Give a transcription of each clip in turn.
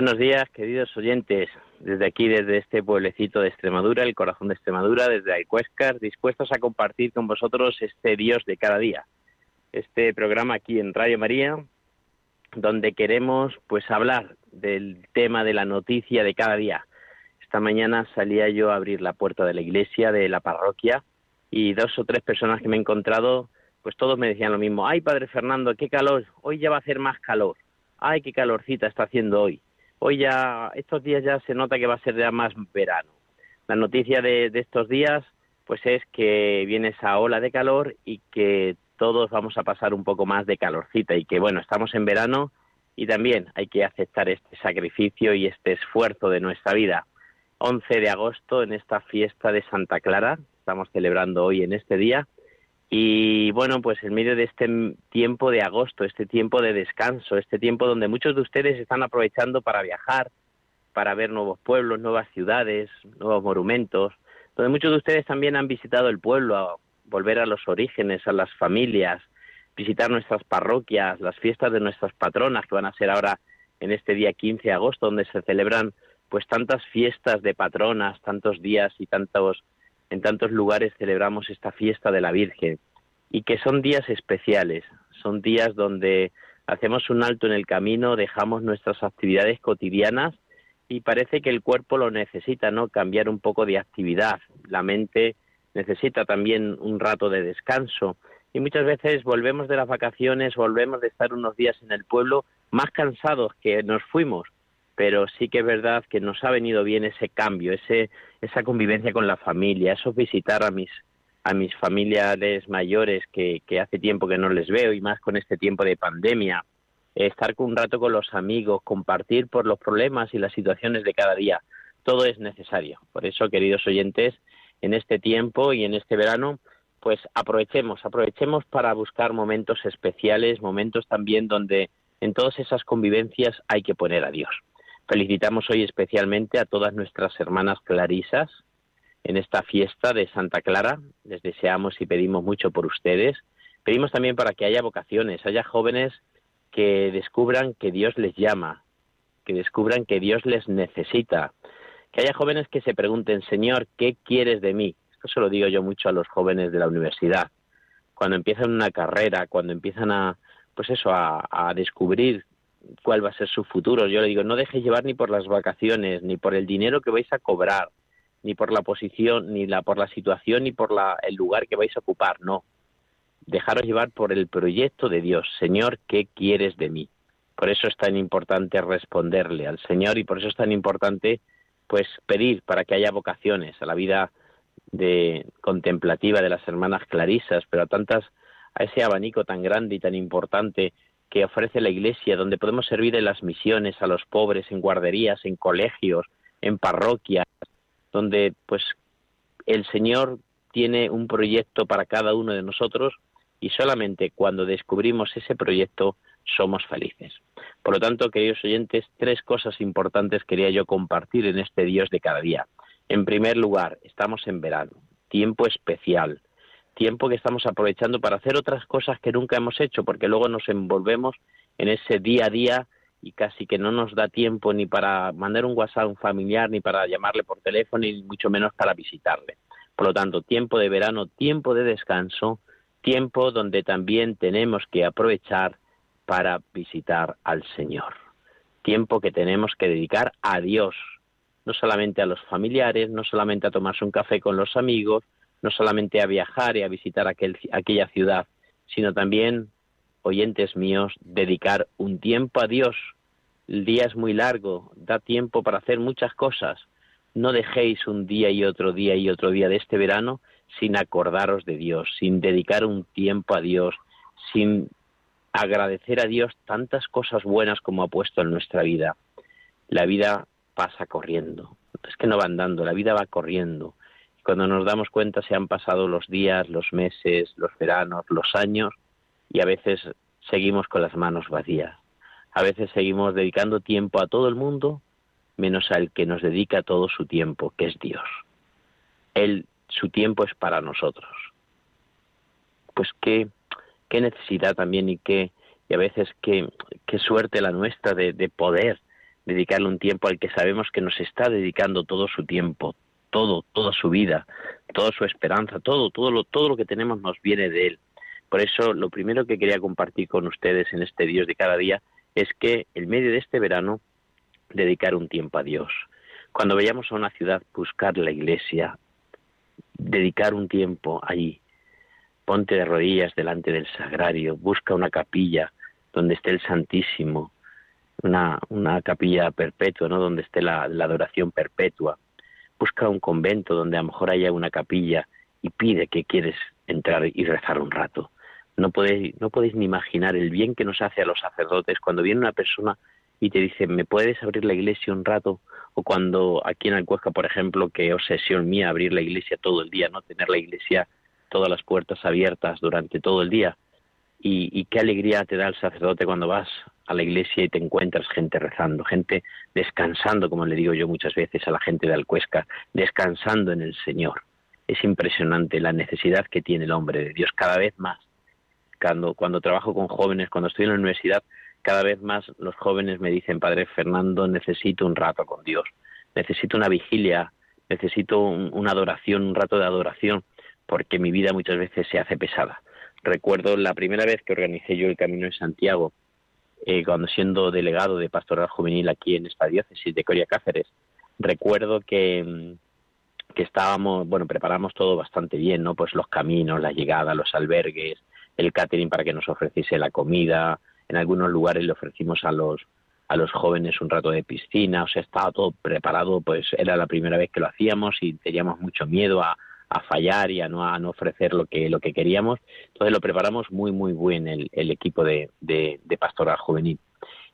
Buenos días, queridos oyentes. Desde aquí, desde este pueblecito de Extremadura, el corazón de Extremadura, desde Alcuéscar, dispuestos a compartir con vosotros este Dios de cada día. Este programa aquí en Radio María, donde queremos pues hablar del tema de la noticia de cada día. Esta mañana salía yo a abrir la puerta de la iglesia, de la parroquia, y dos o tres personas que me he encontrado, pues todos me decían lo mismo. Ay, Padre Fernando, qué calor, hoy ya va a hacer más calor. Ay, qué calorcita está haciendo hoy hoy ya, estos días ya se nota que va a ser ya más verano. La noticia de, estos días, pues es que viene esa ola de calor y que todos vamos a pasar un poco más de calorcita y que bueno, estamos en verano y también hay que aceptar este sacrificio y este esfuerzo de nuestra vida. 11 de agosto en esta fiesta de Santa Clara, estamos celebrando hoy en este día, y bueno, pues en medio de este tiempo de agosto, este tiempo de descanso, este tiempo donde muchos de ustedes están aprovechando para viajar, para ver nuevos pueblos, nuevas ciudades, nuevos monumentos, donde muchos de ustedes también han visitado el pueblo, a volver a los orígenes, a las familias, visitar nuestras parroquias, las fiestas de nuestras patronas que van a ser ahora en este día 15 de agosto, donde se celebran pues tantas fiestas de patronas, tantos días y tantos en tantos lugares celebramos esta fiesta de la Virgen y que son días especiales, son días donde hacemos un alto en el camino, dejamos nuestras actividades cotidianas y parece que el cuerpo lo necesita, ¿no? Cambiar un poco de actividad, la mente necesita también un rato de descanso y muchas veces volvemos de las vacaciones, volvemos de estar unos días en el pueblo más cansados que nos fuimos, pero sí que es verdad que nos ha venido bien ese cambio, ese, esa convivencia con la familia, eso visitar a mis, a mis familiares mayores que, que hace tiempo que no les veo y más con este tiempo de pandemia, estar un rato con los amigos, compartir por los problemas y las situaciones de cada día, todo es necesario. Por eso, queridos oyentes, en este tiempo y en este verano, pues aprovechemos, aprovechemos para buscar momentos especiales, momentos también donde en todas esas convivencias hay que poner a Dios. Felicitamos hoy especialmente a todas nuestras hermanas clarisas en esta fiesta de Santa Clara. Les deseamos y pedimos mucho por ustedes. Pedimos también para que haya vocaciones, haya jóvenes que descubran que Dios les llama, que descubran que Dios les necesita, que haya jóvenes que se pregunten, Señor, ¿qué quieres de mí? Esto se lo digo yo mucho a los jóvenes de la universidad. Cuando empiezan una carrera, cuando empiezan a, pues eso, a, a descubrir cuál va a ser su futuro. Yo le digo, no dejes llevar ni por las vacaciones, ni por el dinero que vais a cobrar, ni por la posición, ni la, por la situación, ni por la, el lugar que vais a ocupar, no. Dejaros llevar por el proyecto de Dios. Señor, ¿qué quieres de mí? Por eso es tan importante responderle al Señor y por eso es tan importante pues pedir para que haya vocaciones a la vida de contemplativa de las hermanas clarisas, pero a tantas a ese abanico tan grande y tan importante que ofrece la Iglesia, donde podemos servir en las misiones a los pobres, en guarderías, en colegios, en parroquias, donde pues el Señor tiene un proyecto para cada uno de nosotros y solamente cuando descubrimos ese proyecto somos felices. Por lo tanto, queridos oyentes, tres cosas importantes quería yo compartir en este Dios de cada día. En primer lugar, estamos en verano, tiempo especial, tiempo que estamos aprovechando para hacer otras cosas que nunca hemos hecho, porque luego nos envolvemos en ese día a día y casi que no nos da tiempo ni para mandar un WhatsApp a un familiar, ni para llamarle por teléfono, ni mucho menos para visitarle. Por lo tanto, tiempo de verano, tiempo de descanso, tiempo donde también tenemos que aprovechar para visitar al Señor. Tiempo que tenemos que dedicar a Dios, no solamente a los familiares, no solamente a tomarse un café con los amigos, no solamente a viajar y a visitar aquel, aquella ciudad, sino también, oyentes míos, dedicar un tiempo a Dios. El día es muy largo, da tiempo para hacer muchas cosas. No dejéis un día y otro día y otro día de este verano sin acordaros de Dios, sin dedicar un tiempo a Dios, sin agradecer a Dios tantas cosas buenas como ha puesto en nuestra vida. La vida pasa corriendo. Es que no va andando, la vida va corriendo. Cuando nos damos cuenta se han pasado los días, los meses, los veranos, los años y a veces seguimos con las manos vacías. A veces seguimos dedicando tiempo a todo el mundo menos al que nos dedica todo su tiempo, que es Dios. Él, su tiempo es para nosotros. Pues qué, qué necesidad también y qué, y a veces qué, qué suerte la nuestra de, de poder dedicarle un tiempo al que sabemos que nos está dedicando todo su tiempo, todo, toda su vida, toda su esperanza, todo, todo lo, todo lo que tenemos nos viene de él. Por eso, lo primero que quería compartir con ustedes en este Dios de cada día es que en medio de este verano dedicar un tiempo a Dios. Cuando vayamos a una ciudad, buscar la iglesia, dedicar un tiempo allí. Ponte de rodillas delante del sagrario, busca una capilla donde esté el Santísimo, una, una capilla perpetua, ¿no? donde esté la, la adoración perpetua. Busca un convento donde a lo mejor haya una capilla y pide que quieres entrar y rezar un rato. No podéis, no podéis ni imaginar el bien que nos hace a los sacerdotes cuando viene una persona y te dice, ¿me puedes abrir la iglesia un rato? O cuando aquí en Alcuesca, por ejemplo, que obsesión mía abrir la iglesia todo el día, ¿no? Tener la iglesia todas las puertas abiertas durante todo el día. Y, y, qué alegría te da el sacerdote cuando vas a la iglesia y te encuentras gente rezando, gente descansando, como le digo yo muchas veces a la gente de Alcuesca, descansando en el Señor. Es impresionante la necesidad que tiene el hombre de Dios cada vez más. Cuando, cuando trabajo con jóvenes, cuando estoy en la universidad, cada vez más los jóvenes me dicen, Padre Fernando, necesito un rato con Dios, necesito una vigilia, necesito una adoración, un rato de adoración, porque mi vida muchas veces se hace pesada. Recuerdo la primera vez que organicé yo el Camino de Santiago, eh, cuando siendo delegado de Pastoral Juvenil aquí en esta diócesis de Coria Cáceres, recuerdo que, mm, que estábamos, bueno, preparamos todo bastante bien, ¿no? Pues los caminos, la llegada, los albergues, el catering para que nos ofreciese la comida, en algunos lugares le ofrecimos a los a los jóvenes un rato de piscina, o sea, estaba todo preparado, pues era la primera vez que lo hacíamos y teníamos mucho miedo a, a fallar y a no, a no ofrecer lo que, lo que queríamos. Entonces lo preparamos muy, muy bien el, el equipo de, de, pastoral juvenil.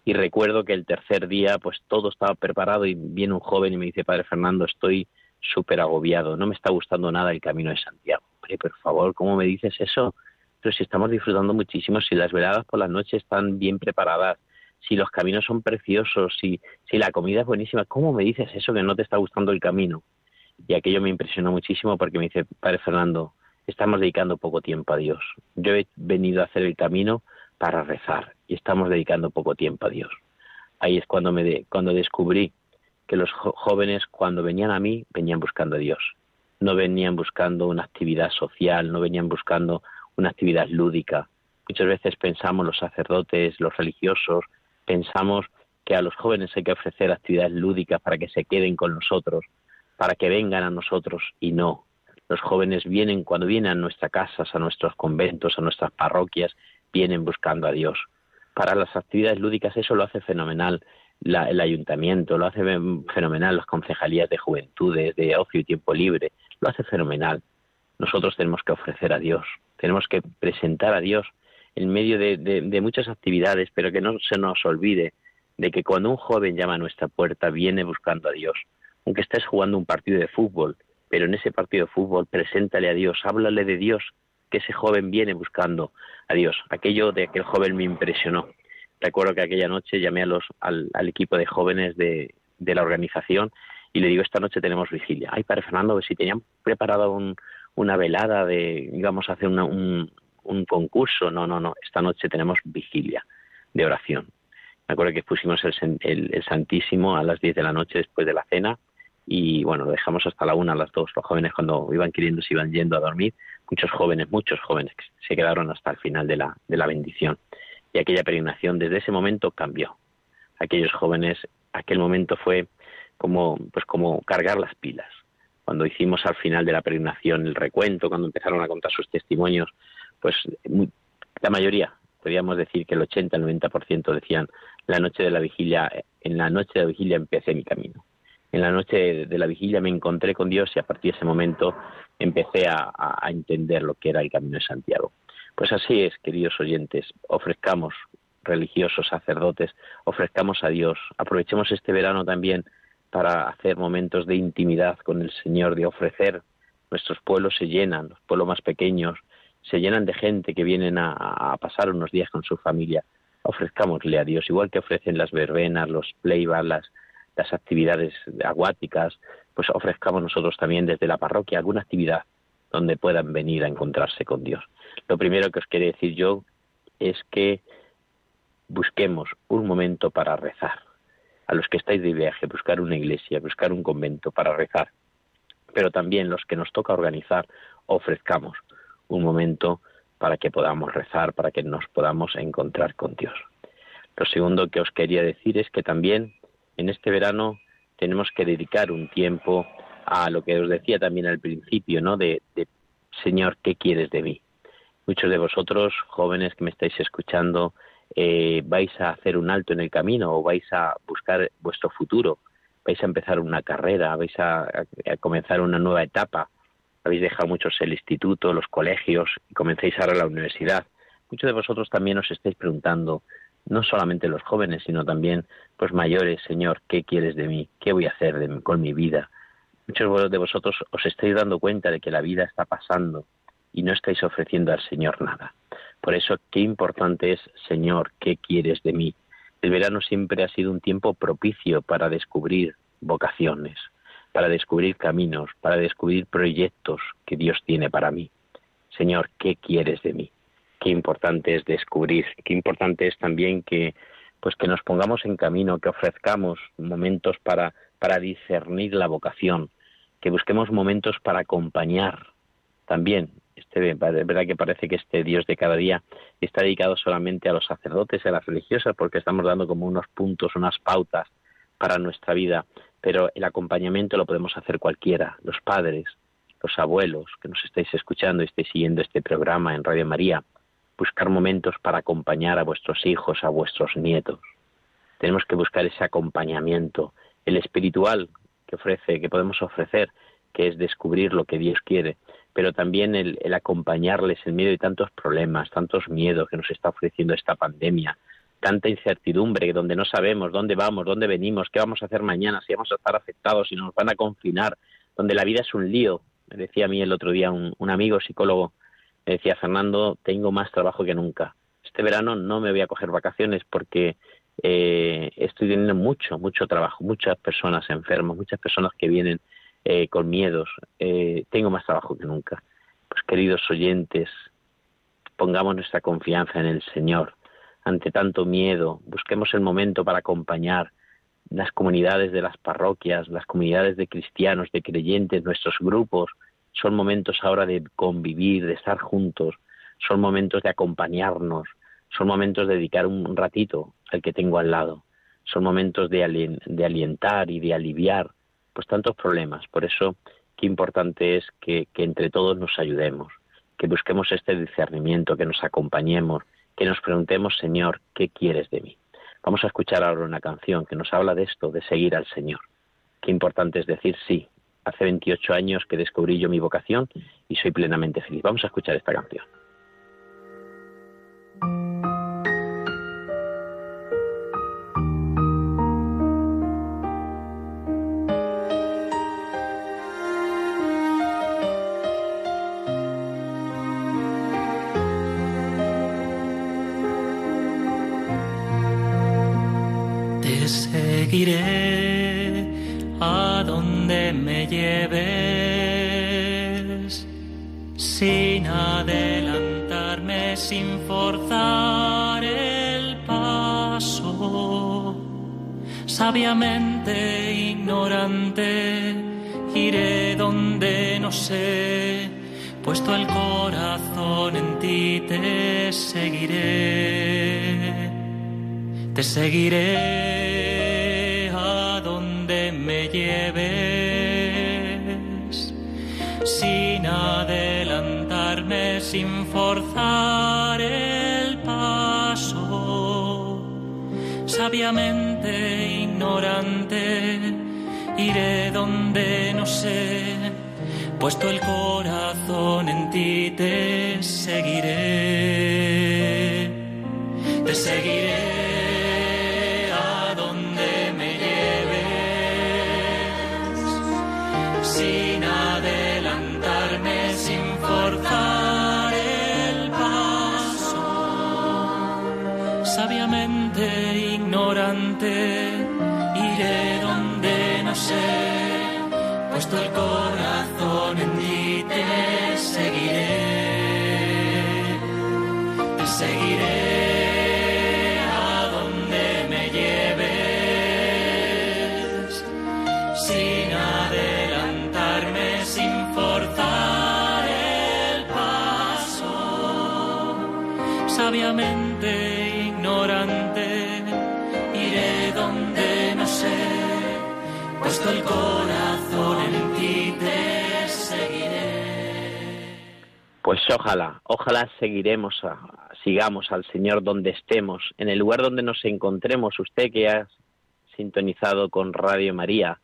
Y recuerdo que el tercer día, pues todo estaba preparado y viene un joven y me dice, Padre Fernando, estoy súper agobiado, no me está gustando nada el camino de Santiago. Hombre, por favor, ¿cómo me dices eso? pero si estamos disfrutando muchísimo, si las veladas por la noche están bien preparadas, si los caminos son preciosos, si, si la comida es buenísima, ¿cómo me dices eso que no te está gustando el camino? Y aquello me impresionó muchísimo porque me dice, Padre Fernando, estamos dedicando poco tiempo a Dios. Yo he venido a hacer el camino para rezar y estamos dedicando poco tiempo a Dios. Ahí es cuando, me de, cuando descubrí que los jóvenes cuando venían a mí venían buscando a Dios. No venían buscando una actividad social, no venían buscando una actividad lúdica. Muchas veces pensamos los sacerdotes, los religiosos, pensamos que a los jóvenes hay que ofrecer actividades lúdicas para que se queden con nosotros, para que vengan a nosotros y no. Los jóvenes vienen cuando vienen a nuestras casas, a nuestros conventos, a nuestras parroquias, vienen buscando a Dios. Para las actividades lúdicas eso lo hace fenomenal la, el ayuntamiento, lo hace fenomenal las concejalías de juventudes, de ocio y tiempo libre, lo hace fenomenal. Nosotros tenemos que ofrecer a Dios, tenemos que presentar a Dios en medio de, muchas actividades, pero que no se nos olvide de que cuando un joven llama a nuestra puerta viene buscando a Dios. Aunque estés jugando un partido de fútbol, pero en ese partido de fútbol preséntale a Dios, háblale de Dios, que ese joven viene buscando a Dios. Aquello de aquel joven me impresionó. Recuerdo que aquella noche llamé a los, al, equipo de jóvenes de, la organización y le digo, esta noche tenemos vigilia. Ay, Padre Fernando, si tenían preparado un, una velada de íbamos a hacer un, un concurso. No, no, no. Esta noche tenemos vigilia de oración. Me acuerdo que pusimos el, el, Santísimo a las 10 de la noche después de la cena y bueno, lo dejamos hasta la una a las dos. Los jóvenes cuando iban queriendo se iban yendo a dormir. Muchos jóvenes, muchos jóvenes se quedaron hasta el final de la, de la bendición. Y aquella peregrinación desde ese momento cambió. Aquellos jóvenes, aquel momento fue como, pues como cargar las pilas cuando hicimos al final de la peregrinación el recuento, cuando empezaron a contar sus testimonios, pues la mayoría, podríamos decir que el 80, el 90% decían, la noche de la vigilia, en la noche de la vigilia empecé mi camino. En la noche de la vigilia me encontré con Dios y a partir de ese momento empecé a, a entender lo que era el camino de Santiago. Pues así es, queridos oyentes, ofrezcamos religiosos, sacerdotes, ofrezcamos a Dios, aprovechemos este verano también para hacer momentos de intimidad con el Señor, de ofrecer. Nuestros pueblos se llenan, los pueblos más pequeños se llenan de gente que vienen a, pasar unos días con su familia. Ofrezcámosle a Dios, igual que ofrecen las verbenas, los pleibas, las, las actividades acuáticas, pues ofrezcamos nosotros también desde la parroquia alguna actividad donde puedan venir a encontrarse con Dios. Lo primero que os quiero decir yo es que busquemos un momento para rezar. A los que estáis de viaje, buscar una iglesia, buscar un convento para rezar. Pero también los que nos toca organizar, ofrezcamos un momento para que podamos rezar, para que nos podamos encontrar con Dios. Lo segundo que os quería decir es que también en este verano tenemos que dedicar un tiempo a lo que os decía también al principio, ¿no? De, Señor, ¿qué quieres de mí? Muchos de vosotros, jóvenes que me estáis escuchando, eh, vais a hacer un alto en el camino o vais a buscar vuestro futuro, vais a empezar una carrera, vais a, comenzar una nueva etapa, habéis dejado muchos el instituto, los colegios y comenzáis ahora la universidad. Muchos de vosotros también os estáis preguntando, no solamente los jóvenes, sino también pues mayores, Señor, ¿qué quieres de mí? ¿Qué voy a hacer con mi vida? Muchos de vosotros os estáis dando cuenta de que la vida está pasando y no estáis ofreciendo al Señor nada. Por eso, qué importante es, Señor, ¿qué quieres de mí? El verano siempre ha sido un tiempo propicio para descubrir vocaciones, para descubrir caminos, para descubrir proyectos que Dios tiene para mí. Señor, ¿qué quieres de mí? Qué importante es descubrir, qué importante es también que pues que nos pongamos en camino, que ofrezcamos momentos para para discernir la vocación, que busquemos momentos para acompañar también. Este, es verdad que parece que este Dios de cada día está dedicado solamente a los sacerdotes y a las religiosas porque estamos dando como unos puntos, unas pautas para nuestra vida, pero el acompañamiento lo podemos hacer cualquiera, los padres, los abuelos que nos estáis escuchando y estáis siguiendo este programa en Radio María, buscar momentos para acompañar a vuestros hijos, a vuestros nietos. Tenemos que buscar ese acompañamiento, el espiritual que ofrece, que podemos ofrecer, que es descubrir lo que Dios quiere, pero también el, acompañarles en medio de tantos problemas, tantos miedos que nos está ofreciendo esta pandemia, tanta incertidumbre donde no sabemos dónde vamos, dónde venimos, qué vamos a hacer mañana, si vamos a estar afectados, si nos van a confinar, donde la vida es un lío. Me decía a mí el otro día un, amigo psicólogo, me decía, Fernando, tengo más trabajo que nunca. Este verano no me voy a coger vacaciones porque eh, estoy teniendo mucho, mucho trabajo, muchas personas enfermas, muchas personas que vienen eh, con miedos. Eh, tengo más trabajo que nunca. Pues queridos oyentes, pongamos nuestra confianza en el Señor. Ante tanto miedo, busquemos el momento para acompañar las comunidades de las parroquias, las comunidades de cristianos, de creyentes, nuestros grupos. Son momentos ahora de convivir, de estar juntos. Son momentos de acompañarnos. Son momentos de dedicar un ratito al que tengo al lado. Son momentos de, de alientar y de aliviar pues tantos problemas. Por eso, qué importante es que, que entre todos nos ayudemos, que busquemos este discernimiento, que nos acompañemos, que nos preguntemos, Señor, ¿qué quieres de mí? Vamos a escuchar ahora una canción que nos habla de esto, de seguir al Señor. Qué importante es decir sí. Hace 28 años que descubrí yo mi vocación y soy plenamente feliz. Vamos a escuchar esta canción. iré a donde me lleves, sin adelantarme, sin forzar el paso. Sabiamente ignorante, iré donde no sé, puesto el corazón en ti, te seguiré, te seguiré lleves, sin adelantarme, sin forzar el paso, sabiamente ignorante, iré donde no sé, puesto el corazón en ti te seguiré, sabiamente ignorante, iré donde no sé, puesto el corazón en ti te seguiré. Pues ojalá, ojalá seguiremos, sigamos al Señor donde estemos, en el lugar donde nos encontremos, usted que ha sintonizado con Radio María,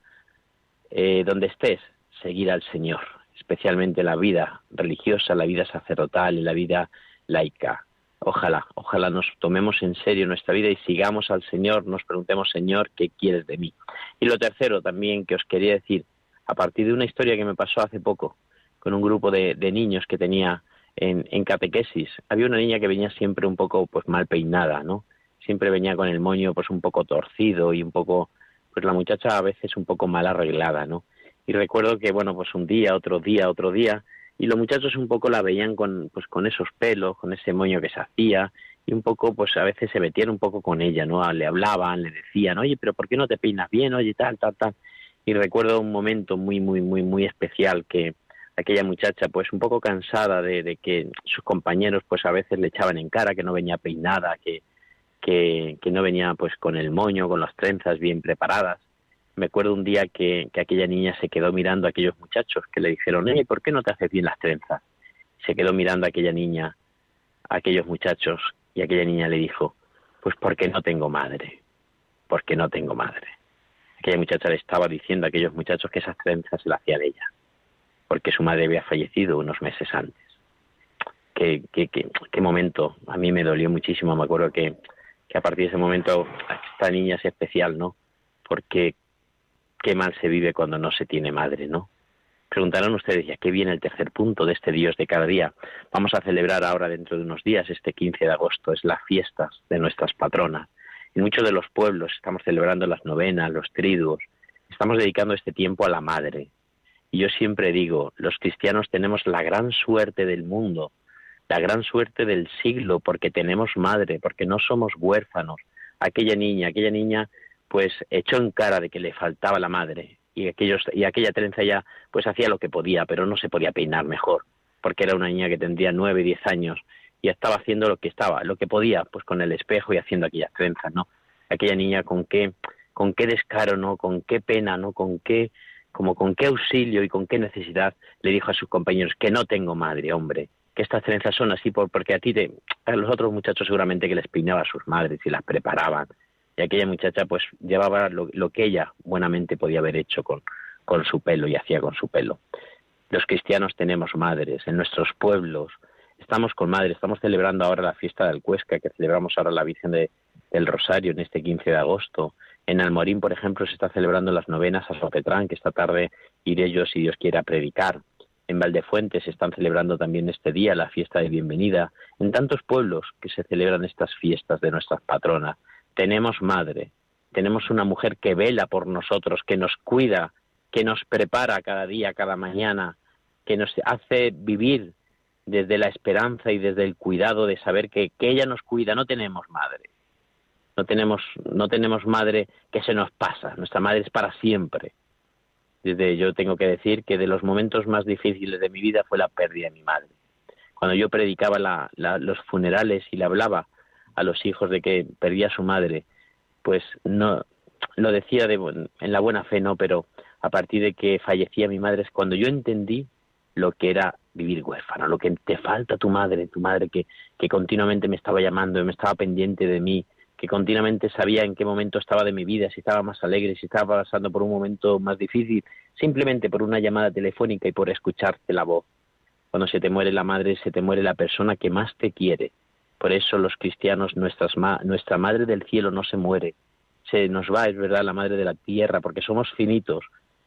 eh, donde estés, seguir al Señor, especialmente la vida religiosa, la vida sacerdotal y la vida laica. Ojalá, ojalá nos tomemos en serio nuestra vida y sigamos al Señor, nos preguntemos, Señor, ¿qué quieres de mí? Y lo tercero también que os quería decir, a partir de una historia que me pasó hace poco, con un grupo de, niños que tenía en, en catequesis. Había una niña que venía siempre un poco pues mal peinada, ¿no? Siempre venía con el moño pues un poco torcido y un poco, pues la muchacha a veces un poco mal arreglada, ¿no? Y recuerdo que bueno, pues un día, otro día, otro día, y los muchachos un poco la veían con pues con esos pelos, con ese moño que se hacía y un poco pues a veces se metían un poco con ella, ¿no? Le hablaban, le decían, "Oye, pero ¿por qué no te peinas bien? Oye, tal, tal, tal." Y recuerdo un momento muy muy muy muy especial que aquella muchacha pues un poco cansada de, de que sus compañeros pues a veces le echaban en cara que no venía peinada, que, que, que no venía pues con el moño, con las trenzas bien preparadas. Me acuerdo un día que, que aquella niña se quedó mirando a aquellos muchachos que le dijeron, "Oye, ¿por qué no te haces bien las trenzas? Se quedó mirando a aquella niña, a aquellos muchachos, y aquella niña le dijo, pues porque no tengo madre, porque no tengo madre. Aquella muchacha le estaba diciendo a aquellos muchachos que esas trenzas se las hacían ella porque su madre había fallecido unos meses antes. Qué, qué, qué, qué momento, a mí me dolió muchísimo, me acuerdo que, que a partir de ese momento esta niña es especial, ¿no? Porque qué mal se vive cuando no se tiene madre, ¿no? Preguntarán ustedes, ¿y qué viene el tercer punto de este Dios de cada día? Vamos a celebrar ahora dentro de unos días, este 15 de agosto, es las fiestas de nuestras patronas. En muchos de los pueblos estamos celebrando las novenas, los triduos, estamos dedicando este tiempo a la madre, y yo siempre digo, los cristianos tenemos la gran suerte del mundo, la gran suerte del siglo, porque tenemos madre, porque no somos huérfanos. Aquella niña, aquella niña, pues echó en cara de que le faltaba la madre y aquellos y aquella trenza ya, pues hacía lo que podía, pero no se podía peinar mejor, porque era una niña que tendría nueve, diez años y estaba haciendo lo que estaba, lo que podía, pues con el espejo y haciendo aquellas trenzas, ¿no? Aquella niña con qué, con qué descaro, ¿no? Con qué pena, ¿no? Con qué como con qué auxilio y con qué necesidad le dijo a sus compañeros que no tengo madre, hombre, que estas trenzas son así por, porque a ti te, a los otros muchachos seguramente que les peinaba a sus madres y las preparaban y aquella muchacha pues llevaba lo, lo que ella buenamente podía haber hecho con, con su pelo y hacía con su pelo. Los cristianos tenemos madres en nuestros pueblos, estamos con madres, estamos celebrando ahora la fiesta del Cuesca, que celebramos ahora la Virgen de, del Rosario en este 15 de agosto. En Almorín, por ejemplo, se está celebrando las novenas a San que esta tarde iré yo, si Dios quiere, a predicar. En Valdefuentes se están celebrando también este día la fiesta de bienvenida. En tantos pueblos que se celebran estas fiestas de nuestras patronas. Tenemos madre, tenemos una mujer que vela por nosotros, que nos cuida, que nos prepara cada día, cada mañana, que nos hace vivir desde la esperanza y desde el cuidado de saber que, que ella nos cuida. No tenemos madre no tenemos, no tenemos madre que se nos pasa, nuestra madre es para siempre. Desde yo tengo que decir que de los momentos más difíciles de mi vida fue la pérdida de mi madre. Cuando yo predicaba la, la, los funerales y le hablaba a los hijos de que perdía a su madre, pues no lo decía de, en la buena fe, no, pero a partir de que fallecía mi madre es cuando yo entendí lo que era vivir huérfano, lo que te falta tu madre, tu madre que, que continuamente me estaba llamando me estaba pendiente de mí, que continuamente sabía en qué momento estaba de mi vida, si estaba más alegre, si estaba pasando por un momento más difícil, simplemente por una llamada telefónica y por escucharte la voz. Cuando se te muere la madre, se te muere la persona que más te quiere. Por eso los cristianos, nuestras nuestra Madre del Cielo no se muere. Se nos va, es verdad, la Madre de la Tierra, porque somos finitos,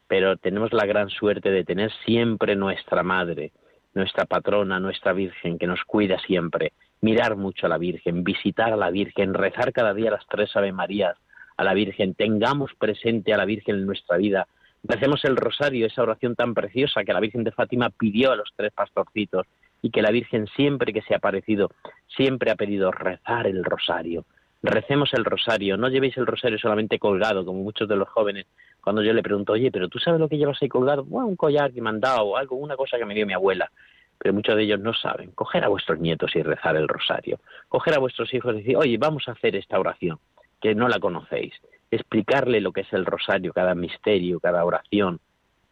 pero tenemos la gran suerte de tener siempre nuestra Madre, nuestra patrona, nuestra Virgen, que nos cuida siempre. Mirar mucho a la Virgen, visitar a la Virgen, rezar cada día las tres Ave Marías a la Virgen, tengamos presente a la Virgen en nuestra vida, Recemos el rosario, esa oración tan preciosa que la Virgen de Fátima pidió a los tres pastorcitos y que la Virgen siempre que se ha aparecido, siempre ha pedido rezar el rosario. Recemos el rosario, no llevéis el rosario solamente colgado, como muchos de los jóvenes. Cuando yo le pregunto, oye, pero tú sabes lo que llevas ahí colgado, bueno, un collar que me han dado o algo, una cosa que me dio mi abuela. Pero muchos de ellos no saben. Coger a vuestros nietos y rezar el rosario. Coger a vuestros hijos y decir, oye, vamos a hacer esta oración, que no la conocéis explicarle lo que es el rosario, cada misterio, cada oración,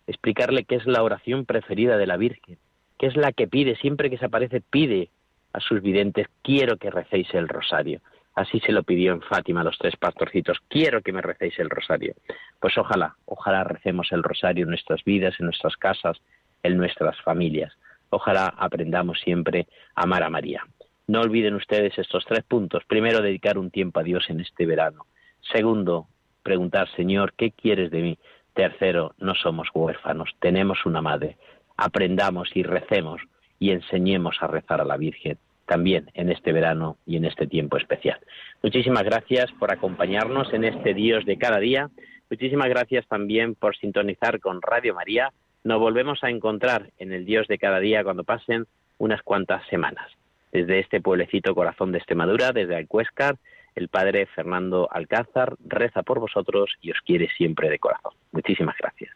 explicarle qué es la oración preferida de la Virgen, qué es la que pide, siempre que se aparece, pide a sus videntes, quiero que recéis el rosario. Así se lo pidió en Fátima a los tres pastorcitos, quiero que me recéis el rosario. Pues ojalá, ojalá recemos el rosario en nuestras vidas, en nuestras casas, en nuestras familias. Ojalá aprendamos siempre a amar a María. No olviden ustedes estos tres puntos. Primero, dedicar un tiempo a Dios en este verano. Segundo, preguntar, Señor, ¿qué quieres de mí? Tercero, no somos huérfanos, tenemos una madre. Aprendamos y recemos y enseñemos a rezar a la Virgen también en este verano y en este tiempo especial. Muchísimas gracias por acompañarnos en este Dios de cada día. Muchísimas gracias también por sintonizar con Radio María. Nos volvemos a encontrar en el Dios de cada día cuando pasen unas cuantas semanas. Desde este pueblecito corazón de Extremadura, desde Alcuéscar, el padre Fernando Alcázar reza por vosotros y os quiere siempre de corazón. Muchísimas gracias.